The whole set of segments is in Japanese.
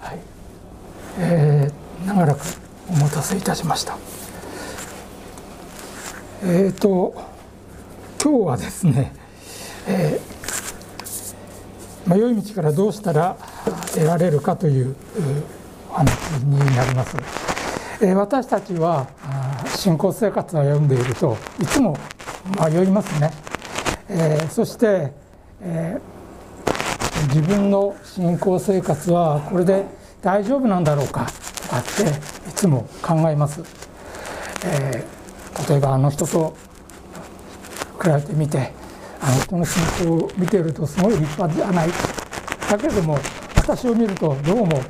はい。えー、長らくお待たせいたしました。えっ、ー、と今日はですね、えー、迷い道からどうしたら得られるかというお話になります、えー、私たちは信仰生活を歩んでいるといつも迷いますね、えー、そして、えー、自分の信仰生活はこれで大丈夫なんだろうかとかっていつも考えます、えー、例えばあの人と比べてみてあの人の信仰を見てるとすごい立派じゃない。だけども私を見るとどうも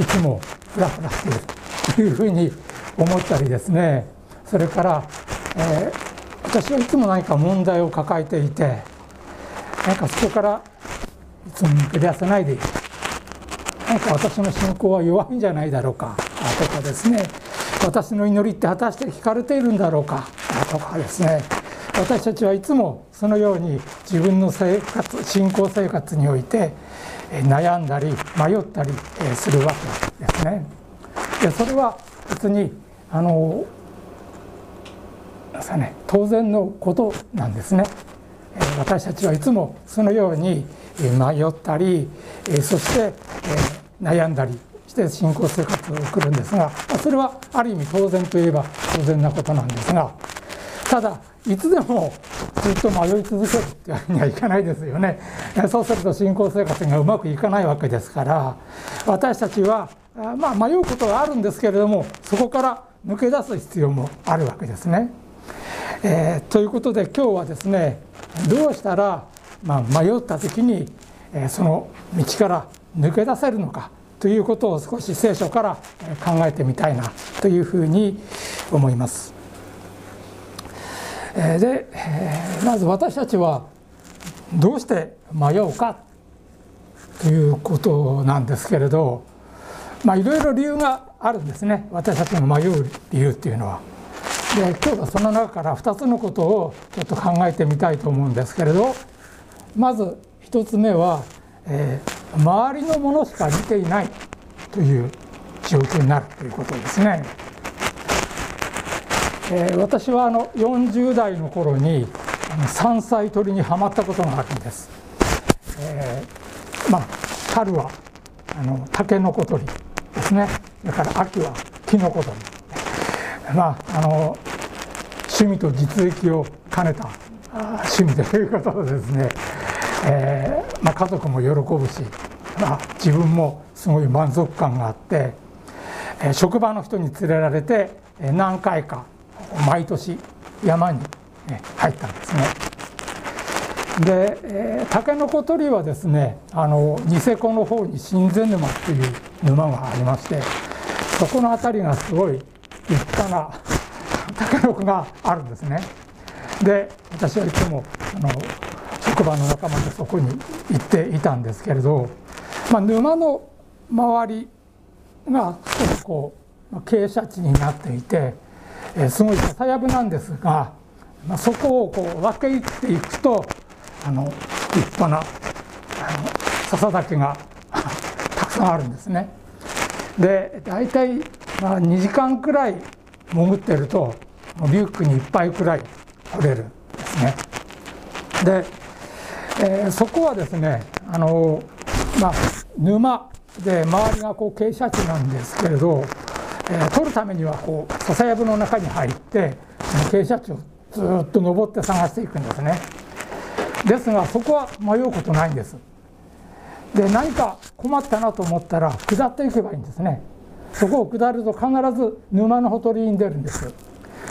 いつもフラフラしている。というふうに思ったりですね。それから、えー、私はいつも何か問題を抱えていてなんかそこからいつも抜け出せないでいるなんか私の信仰は弱いんじゃないだろうか。とかですね。私の祈りって果たして聞かれているんだろうか。とかですね。私たちはいつもそのように自分の生活信仰生活において悩んだり迷ったりするわけですね。でそれは別にあのですかね。当然のことなんですね。私たちはいつもそのように迷ったりそして悩んだりして信仰生活を送るんですがそれはある意味当然といえば当然なことなんですがただいつでもずっと迷い続けるってわけにはいかないですよねそうすると信仰生活がうまくいかないわけですから私たちはまあ迷うことはあるんですけれどもそこから抜け出す必要もあるわけですね。えー、ということで今日はですねどうしたら、まあ、迷った時に、その道から抜け出せるのかということを少し聖書から考えてみたいなというふうに思います。でまず私たちはどうして迷うかということなんですけれどまあいろいろ理由があるんですね私たちが迷う理由っていうのは。で今日はその中から2つのことをちょっと考えてみたいと思うんですけれどまず1つ目は、えー、周りのものしか見ていないという状況になるということですね。えー、私はあの40代の頃に山菜採りにはまったことがあるんです。えー、まあ春はあのタケノコ採りですね。それから秋はキノコ採り。まああの趣味と実益を兼ねた趣味ということですね、えーまあ、家族も喜ぶし、まあ、自分もすごい満足感があって、えー、職場の人に連れられて何回か毎年山に入ったんですね。で、えー、タケノコ取りはですねあのニセコの方に新前沼っていう沼がありましてそこの辺りがすごい立派なタケノコがあるんですね。で私はいつもあの職場の仲間でそこに行っていたんですけれど、まあ、沼の周りが少しこう傾斜地になっていてえすごい笹やぶなんですが、まあ、そこをこう分け入っていくとあの立派なあの笹岳が たくさんあるんですね。で大体まあ2時間くらい潜ってるとリュックに1杯くらい取れるんですね。で、えー、そこはですねあの、まあ、沼で周りがこう傾斜地なんですけれどえー、取るためにはこう笹やぶの中に入って傾斜地をずっと登って探していくんですね。ですがそこは迷うことないんです。で何か困ったなと思ったら下っていけばいいんですね。そこを下ると必ず沼のほとりに出るんです。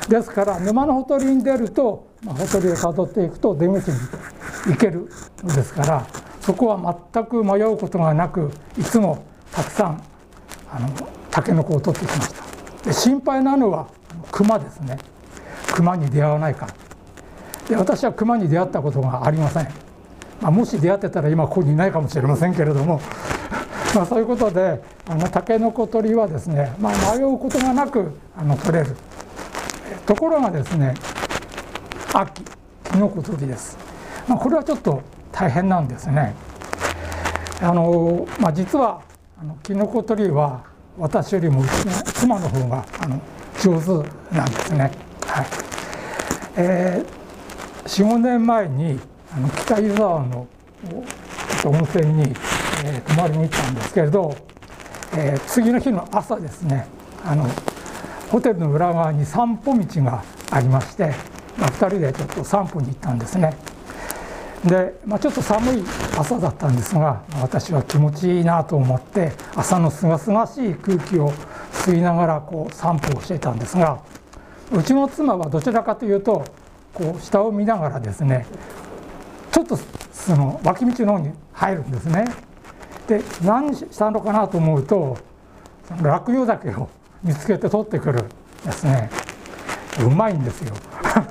ですから沼のほとりに出ると、まあ、ほとりをたどっていくと出口に行けるのですからそこは全く迷うことがなくいつもたくさんあのタケノコを取ってきました。で心配なのは熊ですね。熊に出会わないかで私は熊に出会ったことがありません、まあ、もし出会ってたら今ここにいないかもしれませんけれども。まあそういうことであのタケノコ取りはですね、まあ、迷うことがなくあの取れる。ところがですね秋キノコ取りです、まあ、これはちょっと大変なんですねあの、まあ、実はあのキノコ採りは私よりもうちの妻の方があの上手なんですね。はいえー、45年前にあの北湯沢の温泉に、えー、泊まりに行ったんですけれど、えー、次の日の朝ですねあのホテルの裏側に散歩道がありまして、まあ、2人でちょっと散歩に行ったんですね。で、まあ、ちょっと寒い朝だったんですが私は気持ちいいなと思って朝のすがすがしい空気を吸いながらこう散歩をしていたんですがうちの妻はどちらかというとこう下を見ながらですねちょっとその脇道の方に入るんですね。で何したのかなと思うと落葉だけを見つけて取ってくるですねうまいんですよ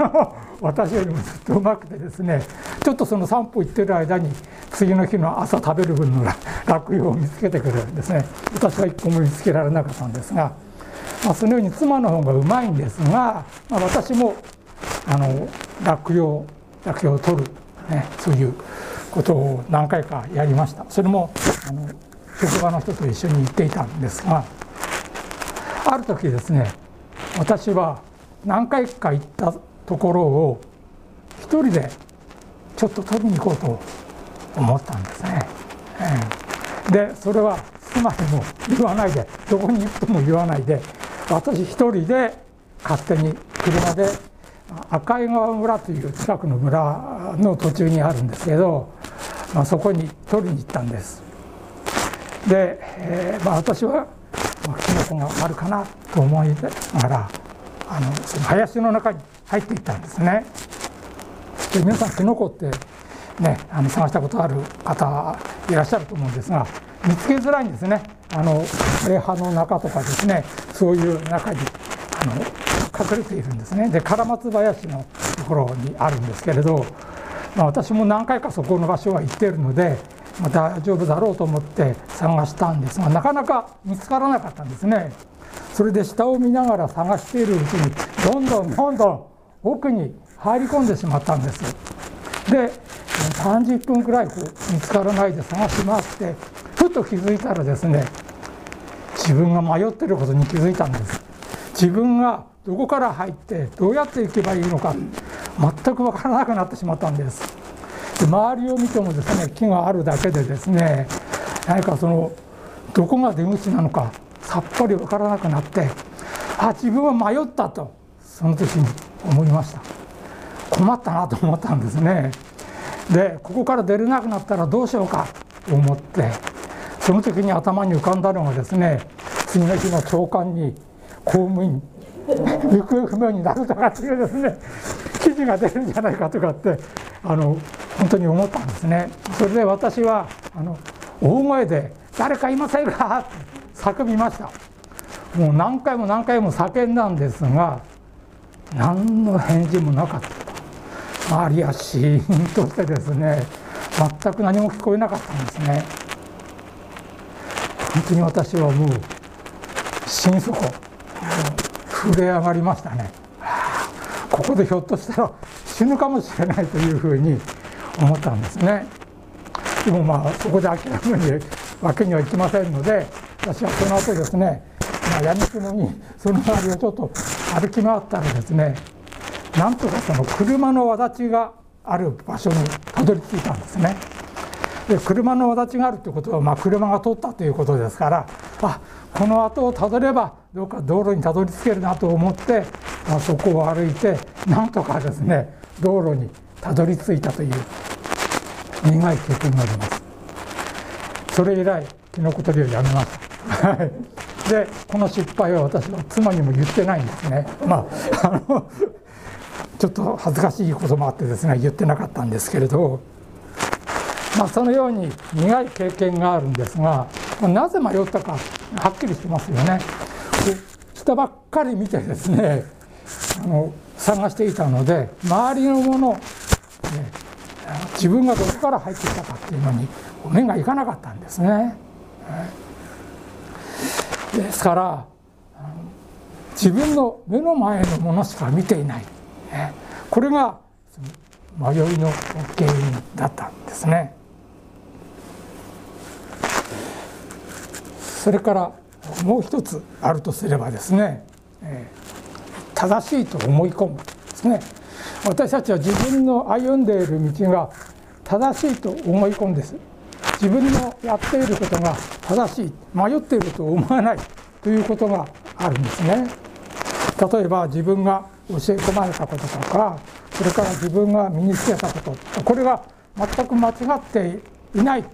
私よりもずっとうまくてですねちょっとその散歩行ってる間に次の日の朝食べる分の落葉を見つけてくれるんですね。私は一個も見つけられなかったんですが、まあ、そのように妻の方がうまいんですが、まあ、私もあの落葉だけを取る、ね、そういうことを何回かやりました。それもあの職場の人と一緒に行っていたんですがある時ですね私は何回か行ったところを一人でちょっと取りに行こうと思ったんですね。でそれは妻にも言わないでどこに行くとも言わないで私一人で勝手に車で赤井川村という近くの村の途中にあるんですけど、まあ、そこに取りに行ったんです。で、えーまあ、私は、あ、キノコがあるかなと思いながらあのその林の中に入っていったんですね。で皆さんキノコってねあの探したことある方いらっしゃると思うんですが見つけづらいんですね。あの枯葉の中とかですねそういう中にあの隠れているんですね。で唐松林のところにあるんですけれど、まあ、私も何回かそこの場所は行っているので、まあ、大丈夫だろうと思って探したんですがなかなか見つからなかったんですね。それで下を見ながら探しているうちにどんどんどんどん奥に入り込んでしまったんです。で30分くらい見つからないで探し回ってふと気づいたらですね自分が迷ってることに気づいたんです。自分がどこから入ってどうやって行けばいいのか全く分からなくなってしまったんです。で周りを見てもですね木があるだけでですね何かそのどこが出口なのかさっぱり分からなくなってあ自分は迷ったとその時に思いました。困ったなと思ったんですね。でここから出れなくなったらどうしようか。と思ってその時に頭に浮かんだのがですね次の日の朝刊に公務員 行方不明になるとかっていうですね記事が出るんじゃないかとかってあの本当に思ったんですね。それで私はあの大声で「誰かいませんか?」って叫びました。もう何回も何回も叫んだんですが何の返事もなかった。周りはシーンとしてですね全く何も聞こえなかったんですね。本当に私はもう心底震え上がりましたね。ここでひょっとしたら死ぬかもしれないというふうに思ったんですね。でもまあそこで諦めるわけにはいきませんので私はその後ですね、まあ、やみくもにその周りをちょっと歩き回ったらですねなんとかその車のわだちがある場所にたどり着いたんですね。で車のわだちがあるということは、まあ、車が通ったということですからあこの後をたどればどうか道路にたどり着けるなと思って、まあ、そこを歩いてなんとかですね道路にたどり着いたという苦い経験があります。それ以来キノコ取りをやめました。でこの失敗は私は妻にも言ってないんですね。まああのちょっと恥ずかしいこともあってですね言ってなかったんですけれど、まあ、そのように苦い経験があるんですがなぜ迷ったかはっきりしてますよね。下ばっかり見てですねあの探していたので周りのもの、ね、自分がどこから入ってきたかっていうのに目がいかなかったんですね。ですから自分の目の前のものしか見ていない、これが迷いの原因だったんですね。それからもう一つあるとすればですね、正しいと思い込むですね私たちは自分の歩んでいる道が正しいと思い込んです自分のやっていることが正しい迷っていると思わないということがあるんですね。例えば自分が教え込まれたこととかそれから自分が身につけたことこれが全く間違っていない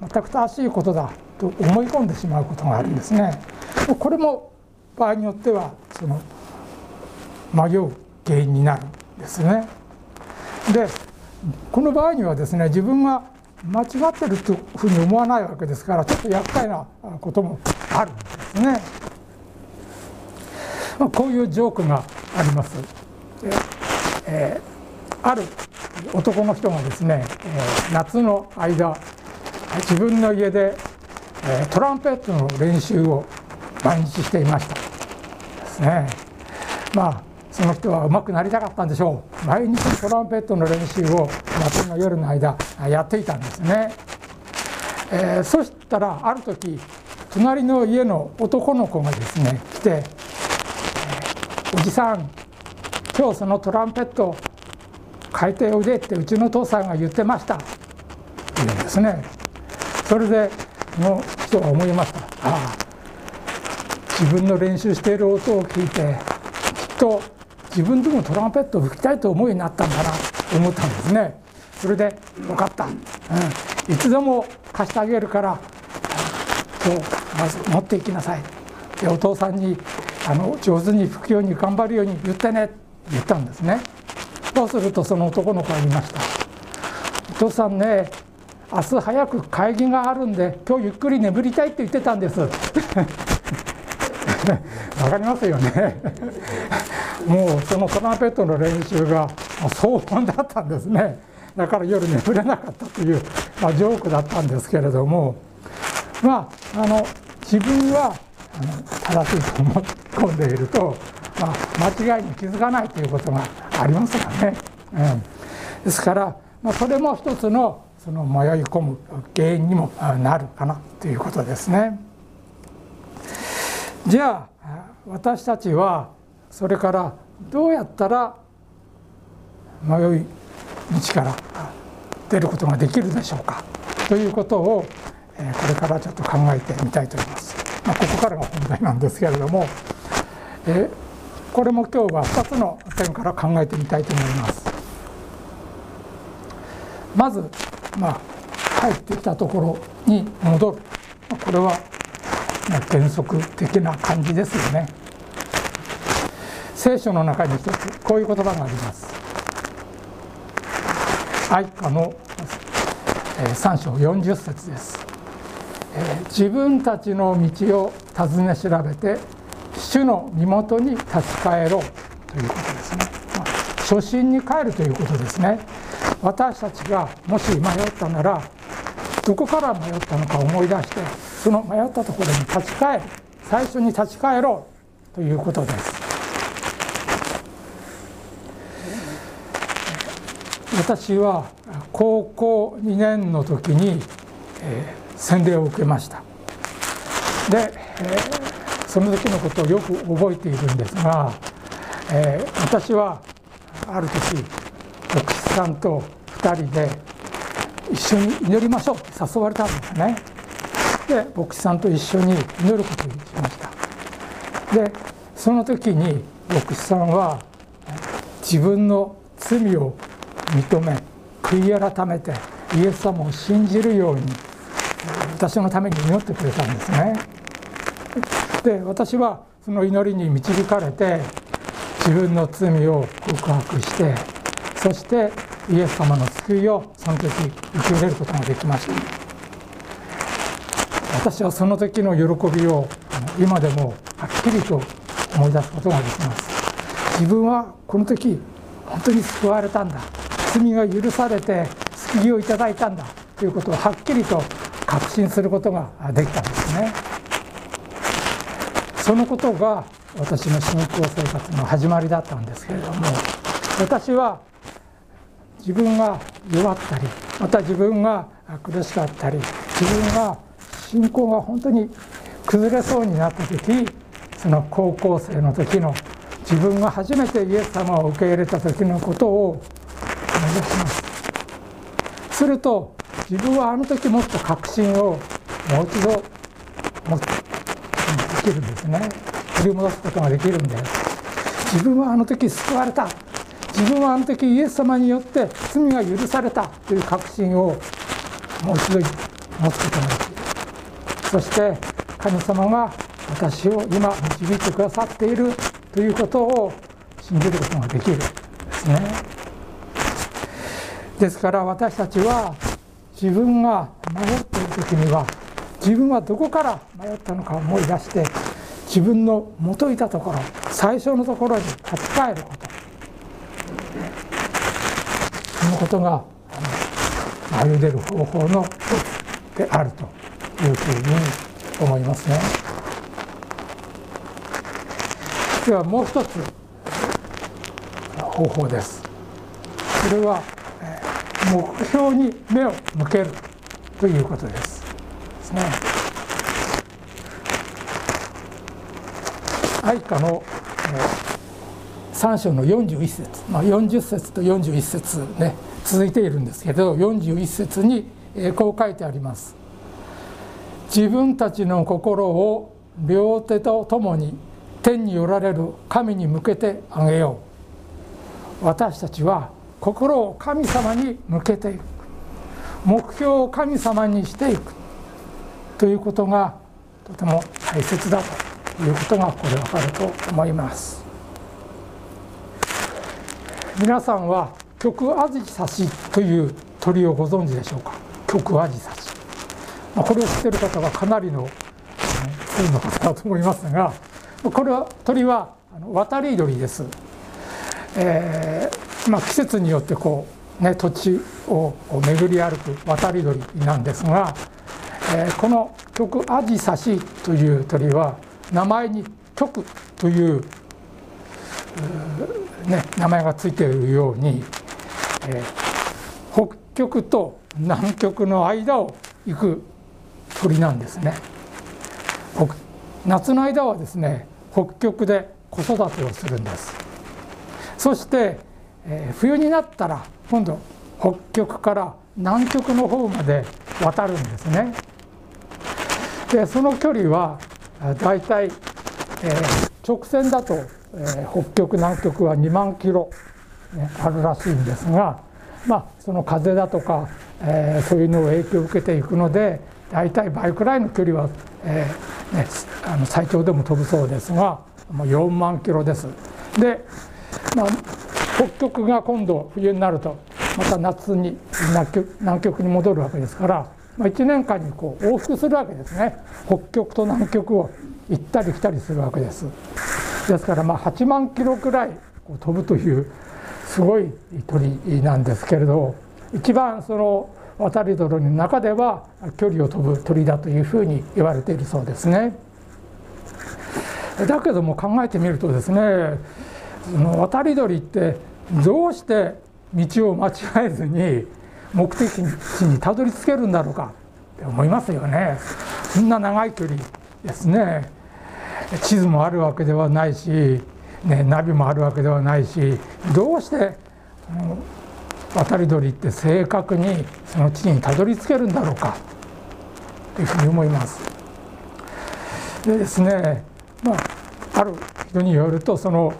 全く正しいことだと思い込んでしまうことがあるんですね。これも場合によってはその迷う原因になるんですね。でこの場合にはですね自分が間違ってるというふうに思わないわけですからちょっと厄介なこともあるんですね、まあ、こういうジョークがあります、えー、ある男の人がですね、えー、夏の間自分の家で、えー、トランペットの練習を毎日していました。ですね。まあその人は上手くなりたかったんでしょう。毎日トランペットの練習を夏の夜の間やっていたんですね、えー、そしたらある時隣の家の男の子がですね来て「おじさん今日そのトランペット変えておいで」ってうちの父さんが言ってました。って言うんですね。それでその人は思いました。ああ自分の練習している音を聞いてきっと自分でもトランペットを吹きたいと思うようになったんだなと思ったんですね。それで「分かった、うん、いつでも貸してあげるから今日まず持っていきなさい」でお父さんにあの上手に吹くように頑張るように言ってね。って言ったんですね。そうするとその男の子が言いました「お父さんね明日早く会議があるんで今日ゆっくり眠りたいって言ってたんです」わかりますよね。もうそのトランペットの練習が騒音だったんですね。だから夜眠れなかったという、まあ、ジョークだったんですけれどもまああの自分はあの正しいと思い込んでいると、まあ、間違いに気づかないということがありますからね。うん、ですから、まあ、それも一つのその迷い込む原因にもなるかなということですね。じゃあ私たちはそれからどうやったら迷い道から出ることができるでしょうか？ということをこれからちょっと考えてみたいと思います。まあ、ここからが本題なんですけれども、えこれも今日は2つの点から考えてみたいと思います。まず、まあ、帰ってきたところに戻るこれは原則的な感じですよね聖書の中に一つこういう言葉があります愛歌の3章40節です、え自分たちの道を尋ね調べて主の身元に立ち返ろう。ということですね、まあ、初心に帰るということですね。私たちがもし迷ったならどこから迷ったのか思い出してその迷ったところに立ち返る。最初に立ち返ろう。ということです。私は高校2年の時に、えー、洗礼を受けました。で、えー、その時のことをよく覚えているんですが、えー、私はある時牧師さんと2人で一緒に祈りましょうって誘われたんですね。で牧師さんと一緒に祈ることにしました。でその時に牧師さんは自分の罪を認め悔い改めてイエス様を信じるように私のために祈ってくれたんですね。で私はその祈りに導かれて自分の罪を告白してそしてイエス様の救いをその時受け入れることができました。私はその時の喜びを今でもはっきりと思い出すことができます。自分はこの時本当に救われたんだ。罪が許されて救いをいただいたんだということをはっきりと確信することができたんですね。そのことが私の信仰生活の始まりだったんですけれども私は自分が弱ったりまた自分が苦しかったり自分が信仰が本当に崩れそうになった時その高校生の時の自分が初めてイエス様を受け入れた時のことを思い出しますすると自分はあの時持った確信をもう一度持ってできるんですね。取り戻すことができるんです。自分はあの時救われた。自分はあの時イエス様によって罪が許された。という確信をもう一度持つことができる。そして神様が私を今導いてくださっている。ということを信じることができるんですね。ですから私たちは自分が迷っている時には自分はどこから迷ったのか思い出して自分の元いたところ最初のところに立ち返ることそのことが歩んでる方法の一つであるというふうに思いますね。ではもう一つ方法です。それは目標に目を向けるということです。ですね。愛歌の、3章の41節、まあ、40節と41節ね続いているんですけど41節に、こう書いてあります。自分たちの心を両手とともに天におられる神に向けてあげよう私たちは心を神様に向けていく。目標を神様にしていく。ということがとても大切だということがここでわかると思います。皆さんは極アジサシという鳥をご存知でしょうか？極アジサシこれを知っている方はかなりの数の方だと思いますがこれは鳥は渡り鳥です、えー、まあ、季節によってこう、ね、土地を巡り歩く渡り鳥なんですがえー、この極アジサシという鳥は名前に極というね、名前がついているように、えー、北極と南極の間を行く鳥なんですね。夏の間はですね北極で子育てをするんですそして、えー、冬になったら今度北極から南極の方まで渡るんですねでその距離はだいたい、直線だと、えー、北極南極は2万キロ、ね、あるらしいんですが、まあ、その風だとか、えー、そういうのを影響を受けていくのでだいたい倍くらいの距離は、えーね、あの最長でも飛ぶそうですがもう4万キロです。で、まあ、北極が今度冬になるとまた夏に南極南極に戻るわけですからまあ、1年間にこう往復するわけですね。北極と南極を行ったり来たりするわけです。ですからまあ8万キロくらい飛ぶというすごい鳥なんですけれど一番その渡り鳥の中では距離を飛ぶ鳥だというふうに言われているそうですね。だけども考えてみるとですねその渡り鳥ってどうして道を間違えずに目的地にたどり着けるんだろうかって思いますよねそんな長い距離ですね地図もあるわけではないし、ね、ナビもあるわけではないしどうして渡り鳥って正確にその地にたどり着けるんだろうかというふうに思います。でですねまあある人によるとその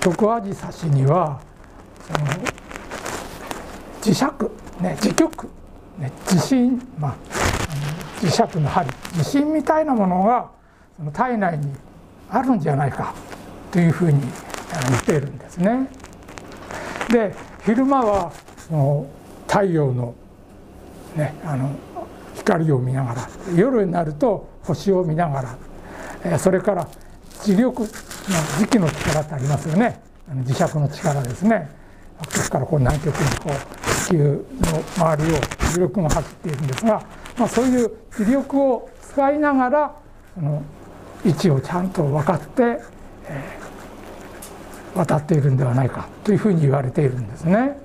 極アジサシには磁石ね、磁極、ね、地震、まあ、磁石の針。地震みたいなものがその体内にあるんじゃないか。というふうに言っているんですね。で昼間はその太陽の,、ね、あの光を見ながら夜になると星を見ながら、それから磁力。磁気の力ってありますよね。磁石の力ですね。北極からこう南極にこう地球の周りを磁力が走っているんですが、まあ、そういう磁力を使いながらその位置をちゃんと分かって、えー、渡っているんではないかというふうに言われているんですね。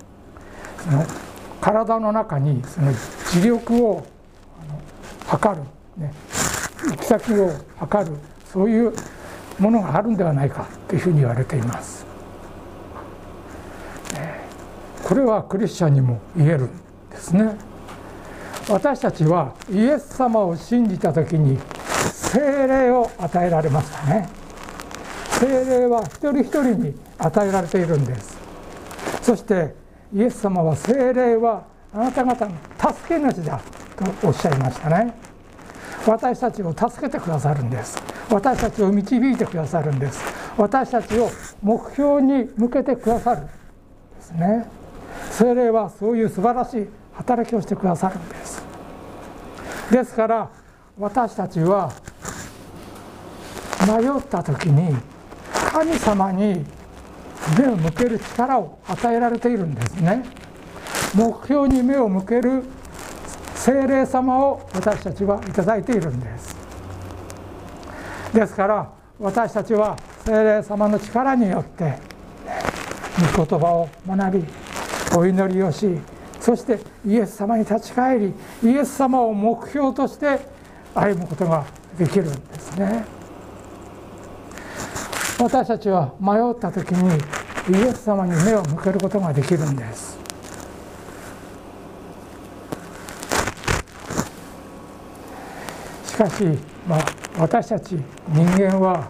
その体の中にその磁力を測る、ね、行き先を測るそういうものがあるんではないかというふうに言われていますこれはクリスチャンにも言えるんですね。私たちはイエス様を信じた時に精霊を与えられましたね。精霊は一人一人に与えられているんです。そしてイエス様は精霊はあなた方の助け主だとおっしゃいましたね。私たちを助けてくださるんです。私たちを導いてくださるんです。私たちを目標に向けてくださるんですね。精霊はそういう素晴らしい働きをしてくださるんです。ですから私たちは迷った時に神様に目を向ける力を与えられているんですね。目標に目を向ける精霊様を私たちは頂いているんです。ですから私たちは精霊様の力によって御言葉を学びお祈りをしそしてイエス様に立ち返りイエス様を目標として歩むことができるんですね。私たちは迷った時にイエス様に目を向けることができるんです。しかし、まあ、私たち人間は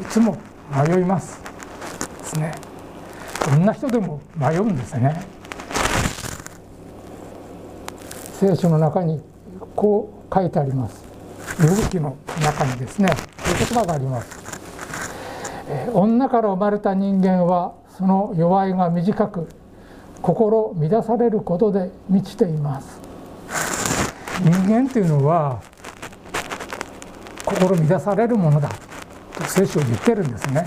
いつも迷います。ですね。どんな人でも迷うんですね。聖書の中にこう書いてあります。呼ぶ記の中にですね。こういう言葉があります。女から生まれた人間はその弱いが短く心乱されることで満ちています。人間というのは心乱されるものだと聖書は言ってるんですね。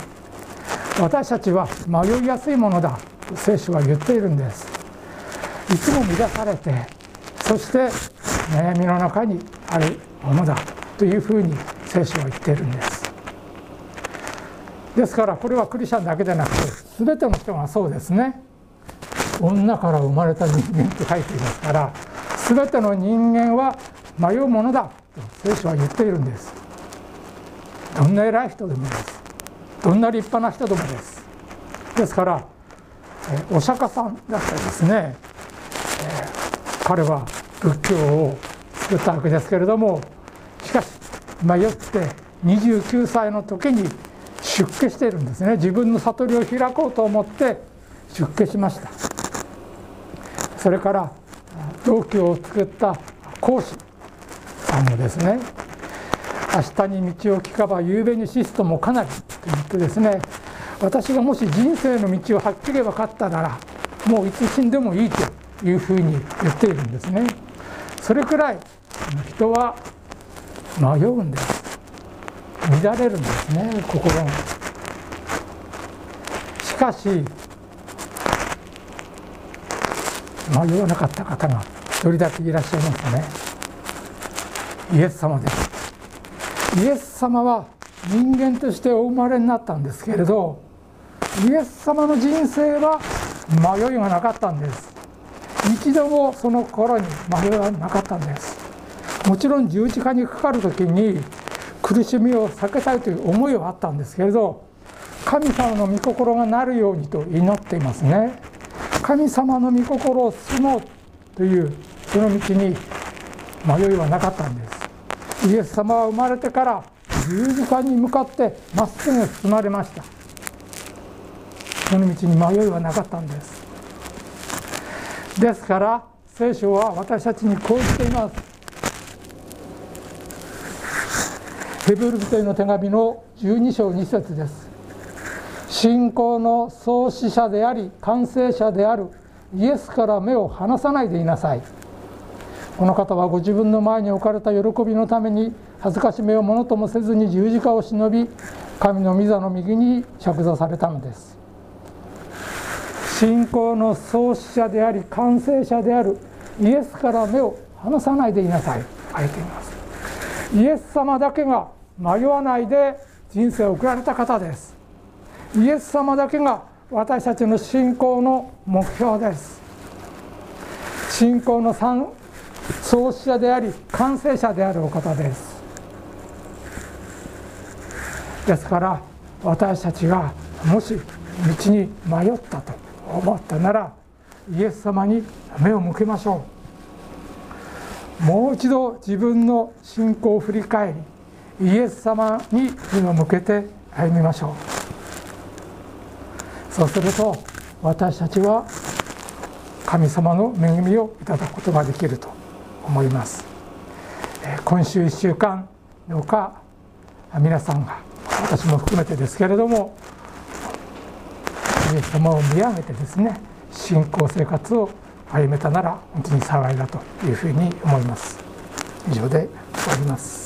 私たちは迷いやすいものだ聖書は言っているんです。いつも乱されてそして悩みの中にあるものだというふうに聖書は言っているんです。ですからこれはクリスチャンだけでなくて全ての人がそうですね。女から生まれた人間と書いていますから全ての人間は迷うものだと聖書は言っているんです。どんな偉い人でもです。どんな立派な人でもです。ですからお釈迦さんだったりですね、彼は仏教を作ったわけですけれどもしかし迷って29歳の時に出家しているんですね。自分の悟りを開こうと思って出家しました。それから道教を作った講師さんもですね明日に道を聞かば夕べに死すともかなりと言ってですね私がもし人生の道をはっきり分かったならもういつ死んでもいいというふうに言っているんですね。それくらい人は迷うんです。乱れるんですね心が。しかし迷わなかった方が一人だけいらっしゃいますね。イエス様です。イエス様は人間としてお生まれになったんですけれどイエス様の人生は迷いがなかったんです。一度もその頃に迷いはなかったんです。もちろん十字架にかかる時に苦しみを避けたいという思いはあったんですけれど神様の御心がなるようにと祈っていますね。神様の御心を進もうというその道に迷いはなかったんです。イエス様は生まれてから十字架に向かってまっすぐ進まれました。その道に迷いはなかったんです。ですから聖書は私たちにこう言っています。ヘブル人への手紙の12章2節です。信仰の創始者であり完成者であるイエスから目を離さないでいなさい。この方はご自分の前に置かれた喜びのために恥ずかしめをものともせずに十字架を忍び神の御座の右に着座されたのです。信仰の創始者であり完成者であるイエスから目を離さないでいなさい。書いています。イエス様だけが迷わないで人生を送られた方です。イエス様だけが私たちの信仰の目標です。信仰の創始者であり完成者であるお方です。ですから私たちがもし道に迷ったと思ったならイエス様に目を向けましょう。もう一度自分の信仰を振り返りイエス様に目を向けて歩みましょう。そうすると私たちは神様の恵みをいただくことができると思います。今週1週間どうか皆さんが私も含めてですけれどもイエス様を見上げてですね信仰生活を歩めたなら本当に幸いだというふうに思います。以上で終わります。